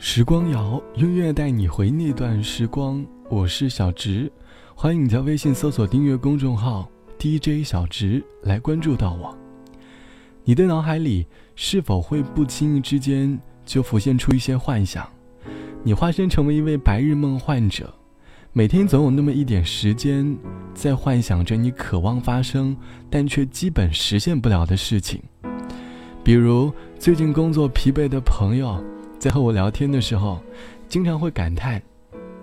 时光谣，音乐带你回那段时光。我是小植，欢迎你在微信搜索订阅公众号 DJ 小植来关注到我。你的脑海里是否会不经意之间就浮现出一些幻想？你化身成为一位白日梦患者，每天总有那么一点时间在幻想着你渴望发生但却基本实现不了的事情。比如最近工作疲惫的朋友，在和我聊天的时候，经常会感叹：“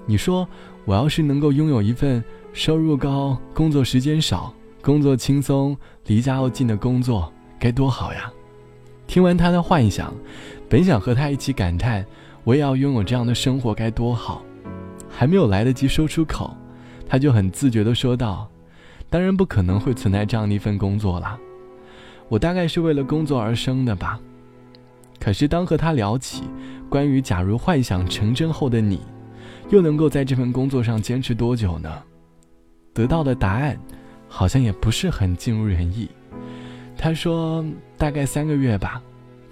你说我要是能够拥有一份收入高、工作时间少、工作轻松、离家又近的工作。”该多好呀！听完他的幻想，本想和他一起感叹，我也要拥有这样的生活该多好。还没有来得及说出口，他就很自觉地说道：“当然不可能会存在这样的一份工作了。我大概是为了工作而生的吧。”可是当和他聊起关于假如幻想成真后的你，又能够在这份工作上坚持多久呢？得到的答案，好像也不是很尽如人意。他说：“大概三个月吧，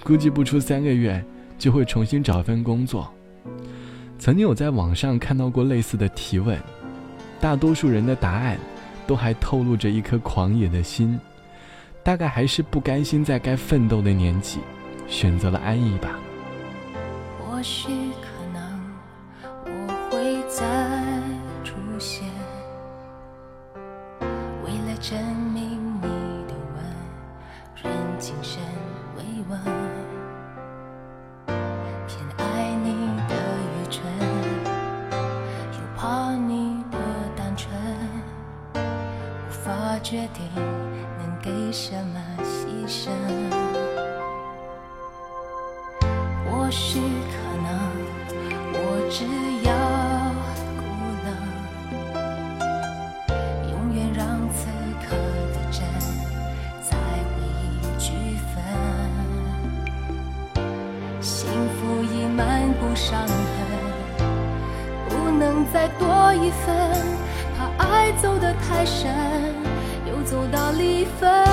估计不出三个月就会重新找份工作。”曾经有在网上看到过类似的提问，大多数人的答案都还透露着一颗狂野的心，大概还是不甘心在该奋斗的年纪，选择了安逸吧。或许可能我会再出现，为了证明你的吻，任。情深未稳，偏爱你的愚蠢，又怕你的单纯，无法决定能给什么牺牲。许可能，我只要孤冷，永远让此刻的真在回忆聚分。幸福已满布伤痕，不能再多一分，怕爱走得太深，又走到离分。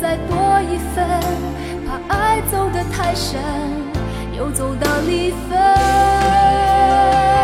再多一分，怕爱走得太深，又走到离分。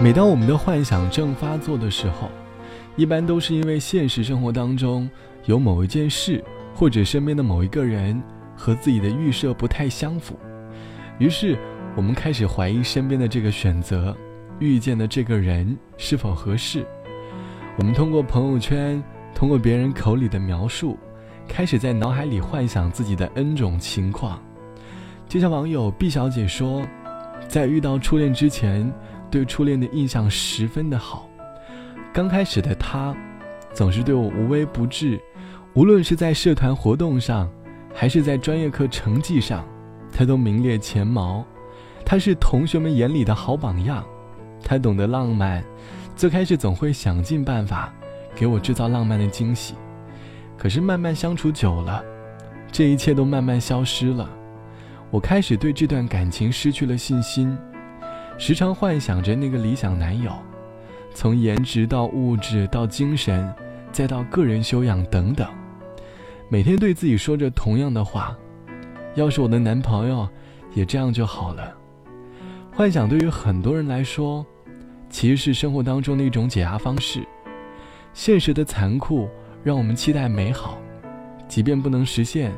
每当我们的幻想症发作的时候，一般都是因为现实生活当中有某一件事，或者身边的某一个人和自己的预设不太相符，于是。我们开始怀疑身边的这个选择，遇见的这个人是否合适。我们通过朋友圈，通过别人口里的描述，开始在脑海里幻想自己的 N 种情况。就像网友毕小姐说，在遇到初恋之前。对初恋的印象十分的好，刚开始的他，总是对我无微不至，无论是在社团活动上，还是在专业课成绩上，他都名列前茅。他是同学们眼里的好榜样，他懂得浪漫，最开始总会想尽办法给我制造浪漫的惊喜。可是慢慢相处久了，这一切都慢慢消失了，我开始对这段感情失去了信心。时常幻想着那个理想男友，从颜值到物质到精神，再到个人修养等等，每天对自己说着同样的话：要是我的男朋友也这样就好了。幻想对于很多人来说，其实是生活当中的一种解压方式。现实的残酷让我们期待美好，即便不能实现，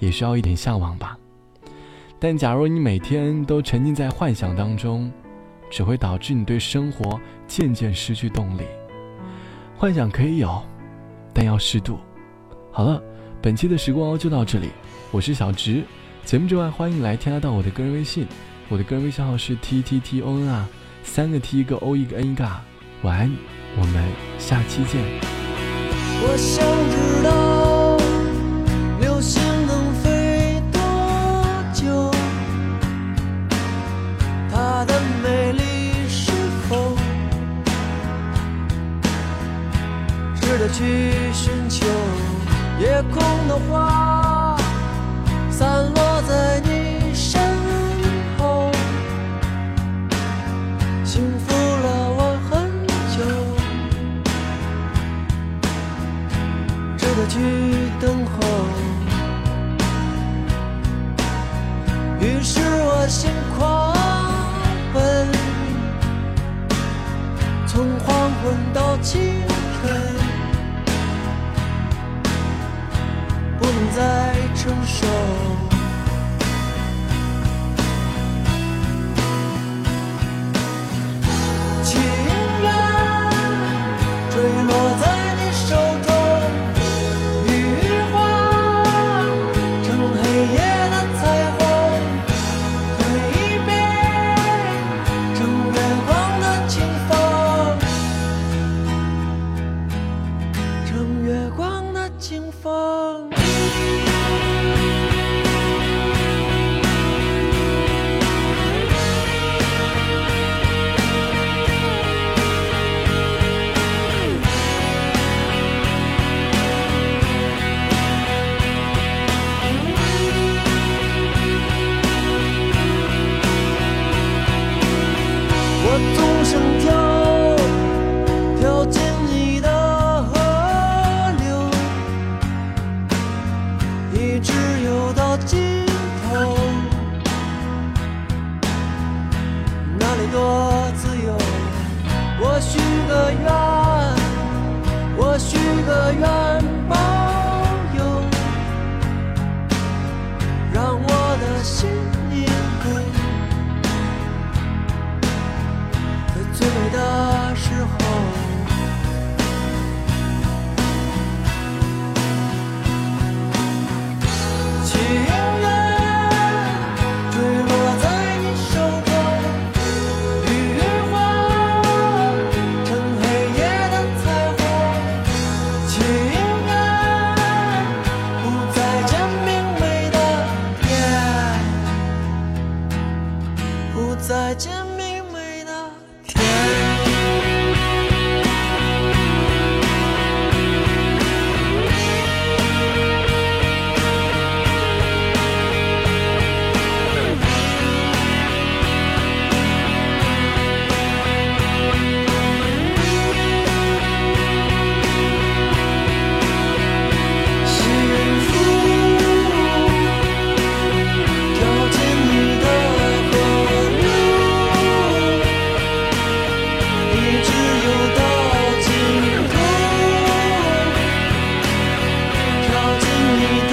也需要一点向往吧。但假如你每天都沉浸在幻想当中，只会导致你对生活渐渐失去动力。幻想可以有，但要适度。好了，本期的时光就到这里，我是小直。节目之外，欢迎来添加到我的个人微信，我的个人微信号是 t t t o n 啊，三个 t 一个 o 一个 n 一个。晚安，我们下期见。我想知道流星能飞多久，它的美丽是否值得。去寻求夜空的花，散落在于是我心狂奔，从黄昏到清晨。不能再承受。我总想跳。such a need